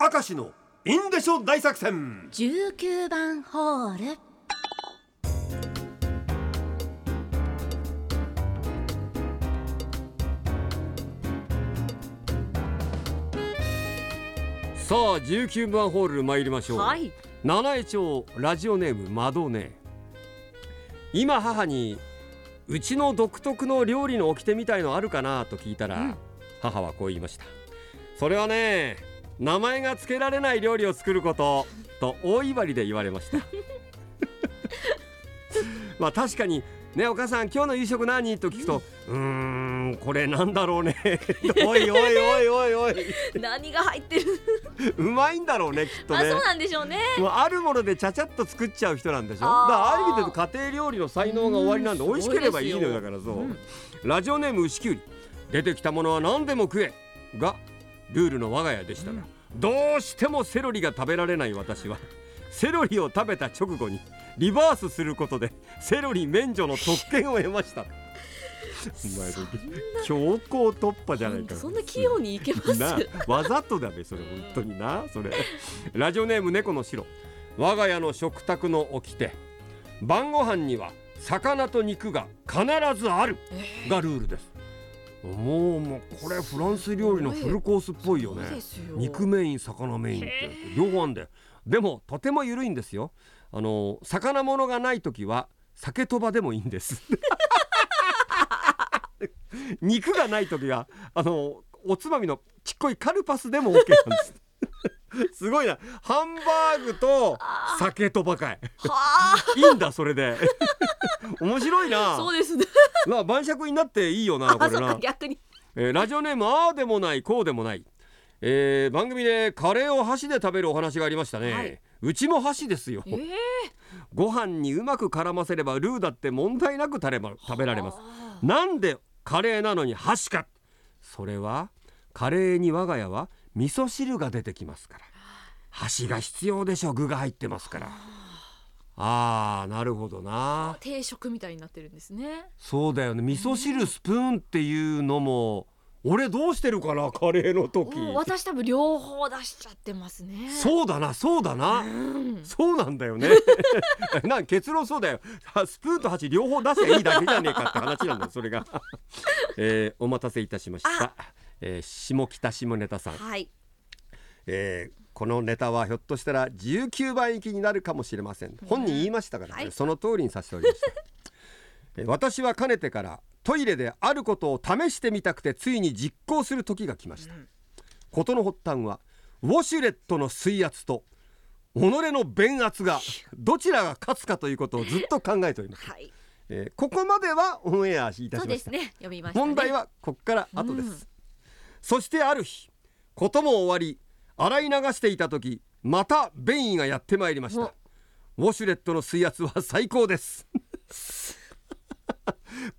明石のインデショ大作戦。19番ホール。さあ19番ホール参りましょう、はい。七重町ラジオネームマドネ今母にうちの独特の料理の掟みたいのあるかなと聞いたら、うん。母はこう言いました。それはね名前が付けられない料理を作ることと大威張りで言われました。まあ確かにねお母さん今日の夕食何？と聞くと、うーんこれなんだろうね。おいおいおいおいおい。何が入ってる？うまいんだろうねきっとね。あそうなんでしょうね。もうあるものでちゃちゃっと作っちゃう人なんでしょ？だからある意味で家庭料理の才能が終わりなんでうん美味しければいいのよだからそう、ラジオネーム牛きゅうり。出てきたものは何でも食え。がルールの我が家でしたが、どうしてもセロリが食べられない私はセロリを食べた直後にリバースすることでセロリ免除の特権を得ました。お前強行突破じゃないか。そんな器用にいけます？なわざとだべそれ本当に。なそれ。ラジオネーム猫の白我が家の食卓の掟。晩ご飯には魚と肉が必ずある。がルールですもうもうこれフランス料理のフルコースっぽいよね。肉メイン魚メインって両方あんで。でもとても緩いんですよ。あの魚物がない時は酒とばでもいいんです。肉がない時はあのおつまみのちっこいカルパスでも OK なんです。すごいな。ハンバーグと酒とばかい。はあ。いいんだそれで面白いな。そうですね。まあ晩酌になっていいよな これな。か逆に。えーラジオネームああでもないこうでもない、えー番組でカレーを箸で食べるお話がありましたね、はい。うちも箸ですよ。えー。ご飯にうまく絡ませればルーだって問題なく食べば食べられます。はなんでカレーなのに箸か。それはカレーに我が家は味噌汁が出てきますから。箸が必要でしょ。具が入ってますからあーなるほどな。あ定食みたいになってるんですね。そうだよね。味噌汁スプーンっていうのも俺どうしてるかなカレーの時。お私多分両方出しちゃってますね。そうだなそうだな、うん。そうなんだよね。なん結論そうだよ。あスプーンと箸両方出せばいいだけじゃねえかって話なんだよそれが、えーお待たせいたしました、えー下北下ネタさん、はいえーこのネタはひょっとしたら19番行きになるかもしれません。本人言いましたからね、はい。その通りにさせておりました。えー私はかねてからトイレであることを試してみたくてついに実行する時が来ました、事の発端はウォシュレットの水圧と己の弁圧が どちらが勝つかということをずっと考えております、はい。えーここまではオンエアいたしました。ね。読みましたね。問題はこっから後です、うん。そしてある日ことも終わり洗い流していた時また便意がやってまいりました。ウォシュレットの水圧は最高です。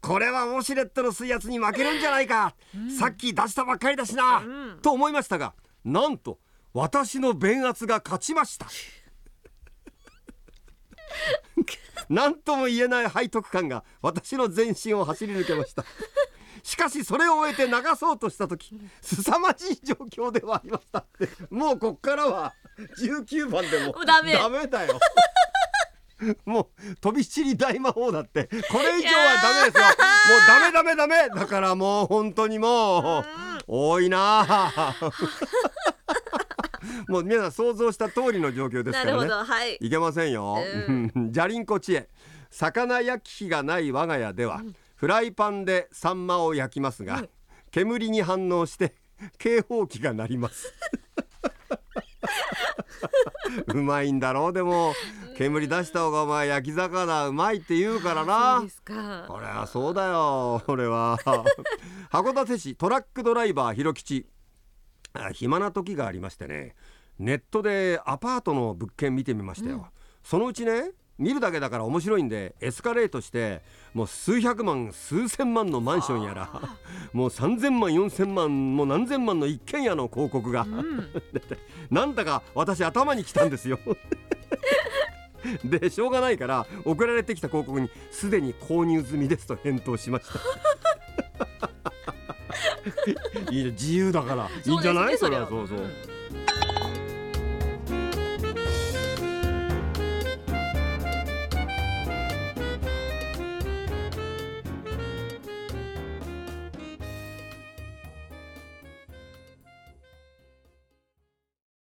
これはウォシュレットの水圧に負けるんじゃないか、さっき出したばっかりだしな、うん。と思いましたがなんと私の弁圧が勝ちました。何とも言えない背徳感が私の全身を走り抜けましたしかしそれを終えて流そうとした時凄まじい状況ではありましたもうこっからは19番でもダメ。だよ。もう飛び散り大魔法だって。これ以上はダメですよ。もうダメダメダメ。だからもう本当にもう多いな。あ もう皆さん想像した通りの状況ですからね。ど。はい。いけませんよ。う じゃりんこ知恵。魚焼き器がない我が家では、フライパンでサンマを焼きますが、うん。煙に反応して警報器が鳴ります。うまいんだろうでも。煙出した方がお前焼き魚うまいって言うからな。これはそうだよ俺は。函館市トラックドライバー広吉。あ暇な時がありましてね。ネットでアパートの物件見てみましたよ、そのうちね見るだけだから面白いんでエスカレートしてもう数百万数千万のマンションやらもう3,000万4,000万もう何千万の一軒家の広告が、うん。なんだか私頭に来たんですよ。でしょうがないから送られてきた広告にすでに購入済みですと返答しました。いいね自由だから。いいんじゃない？そ,、ねれはそうそう、うん